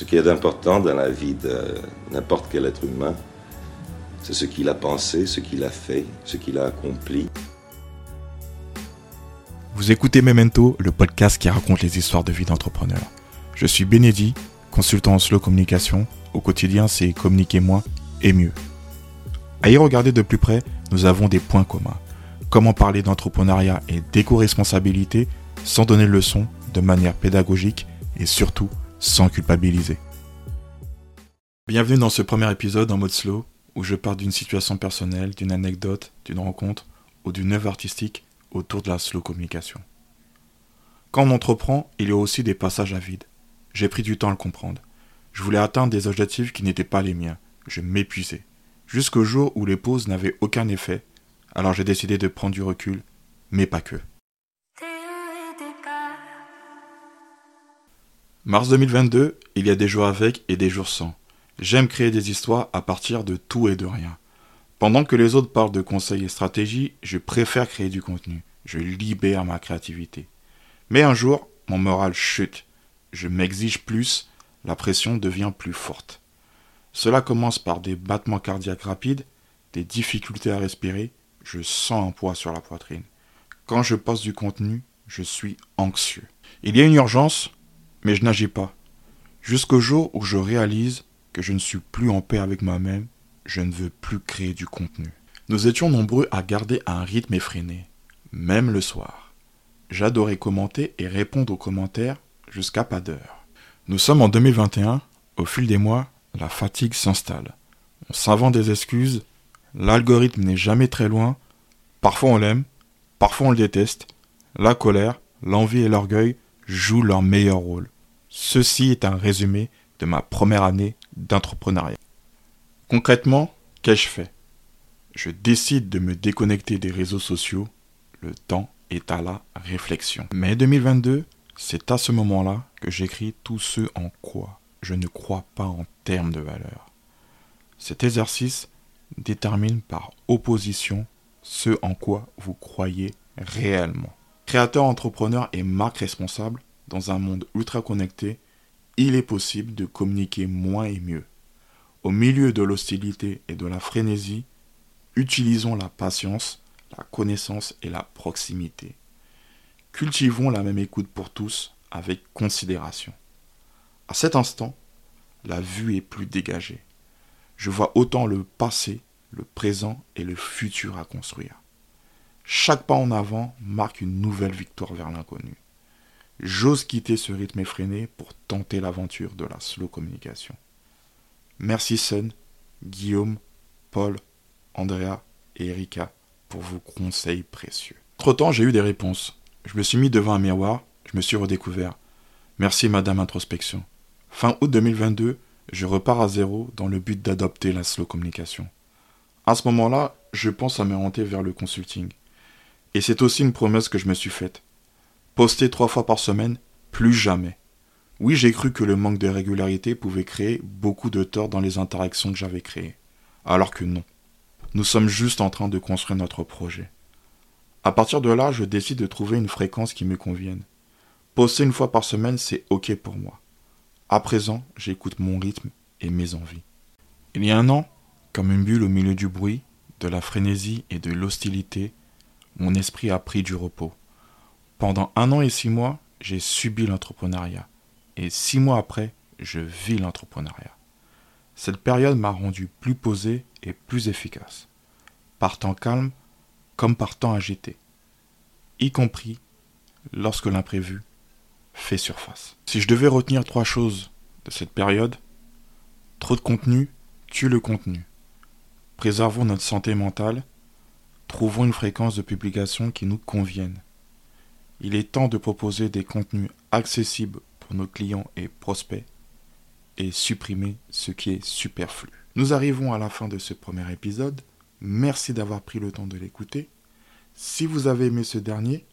Ce qui est important dans la vie de n'importe quel être humain, c'est ce qu'il a pensé, ce qu'il a fait, ce qu'il a accompli. Vous écoutez Memento, le podcast qui raconte les histoires de vie d'entrepreneurs. Je suis Bénédit, consultant en slow communication. Au quotidien, c'est communiquer moins et mieux. À y regarder de plus près, nous avons des points communs. Comment parler d'entrepreneuriat et d'éco-responsabilité sans donner le leçon de manière pédagogique et surtout sans culpabiliser. Bienvenue dans ce premier épisode en mode slow où je pars d'une situation personnelle, d'une anecdote, d'une rencontre ou d'une œuvre artistique autour de la slow communication. Quand on entreprend, il y a aussi des passages à vide. J'ai pris du temps à le comprendre. Je voulais atteindre des objectifs qui n'étaient pas les miens. Je m'épuisais. Jusqu'au jour où les pauses n'avaient aucun effet, alors j'ai décidé de prendre du recul, mais pas que. Mars 2022, il y a des jours avec et des jours sans. J'aime créer des histoires à partir de tout et de rien. Pendant que les autres parlent de conseils et stratégies, je préfère créer du contenu. Je libère ma créativité. Mais un jour, mon moral chute. Je m'exige plus, la pression devient plus forte. Cela commence par des battements cardiaques rapides, des difficultés à respirer, je sens un poids sur la poitrine. Quand je poste du contenu, je suis anxieux. Il y a une urgence, mais je n'agis pas. Jusqu'au jour où je réalise que je ne suis plus en paix avec moi-même, je ne veux plus créer du contenu. Nous étions nombreux à garder un rythme effréné, même le soir. J'adorais commenter et répondre aux commentaires jusqu'à pas d'heure. Nous sommes en 2021, au fil des mois, la fatigue s'installe. On s'invente des excuses, l'algorithme n'est jamais très loin, parfois on l'aime, parfois on le déteste, la colère, l'envie et l'orgueil jouent leur meilleur rôle. Ceci est un résumé de ma première année d'entrepreneuriat. Concrètement, qu'ai-je fait? Je décide de me déconnecter des réseaux sociaux. Le temps est à la réflexion. Mai 2022, c'est à ce moment-là que j'écris tout ce en quoi je ne crois pas en termes de valeur. Cet exercice détermine par opposition ce en quoi vous croyez réellement. Créateur, entrepreneur et marque responsable, dans un monde ultra connecté, il est possible de communiquer moins et mieux. Au milieu de l'hostilité et de la frénésie, utilisons la patience, la connaissance et la proximité. Cultivons la même écoute pour tous avec considération. À cet instant, la vue est plus dégagée. Je vois autant le passé, le présent et le futur à construire. Chaque pas en avant marque une nouvelle victoire vers l'inconnu. J'ose quitter ce rythme effréné pour tenter l'aventure de la slow communication. Merci Sun, Guillaume, Paul, Andrea et Erika pour vos conseils précieux. Entre-temps, j'ai eu des réponses. Je me suis mis devant un miroir, je me suis redécouvert. Merci Madame Introspection. Fin août 2022, je repars à zéro dans le but d'adopter la slow communication. À ce moment-là, je pense à m'orienter vers le consulting. Et c'est aussi une promesse que je me suis faite. Poster trois fois par semaine, plus jamais. Oui, j'ai cru que le manque de régularité pouvait créer beaucoup de tort dans les interactions que j'avais créées. Alors que non. Nous sommes juste en train de construire notre projet. À partir de là, je décide de trouver une fréquence qui me convienne. Poster une fois par semaine, c'est ok pour moi. À présent, j'écoute mon rythme et mes envies. Il y a un an, comme une bulle au milieu du bruit, de la frénésie et de l'hostilité, mon esprit a pris du repos. Pendant un an et six mois, j'ai subi l'entrepreneuriat. Et six mois après, je vis l'entrepreneuriat. Cette période m'a rendu plus posé et plus efficace. Par temps calme comme par temps agité. Y compris lorsque l'imprévu fait surface. Si je devais retenir trois choses de cette période, trop de contenu tue le contenu préservons notre santé mentale, trouvons une fréquence de publication qui nous convienne. Il est temps de proposer des contenus accessibles pour nos clients et prospects et supprimer ce qui est superflu. Nous arrivons à la fin de ce premier épisode. Merci d'avoir pris le temps de l'écouter. Si vous avez aimé ce dernier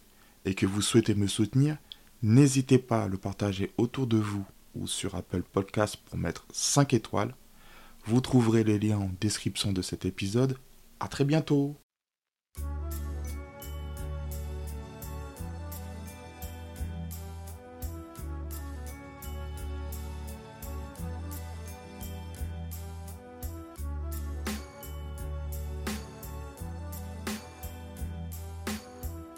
et que vous souhaitez me soutenir, n'hésitez pas à le partager autour de vous ou sur Apple Podcast pour mettre 5 étoiles vous trouverez les liens en description de cet épisode. À très bientôt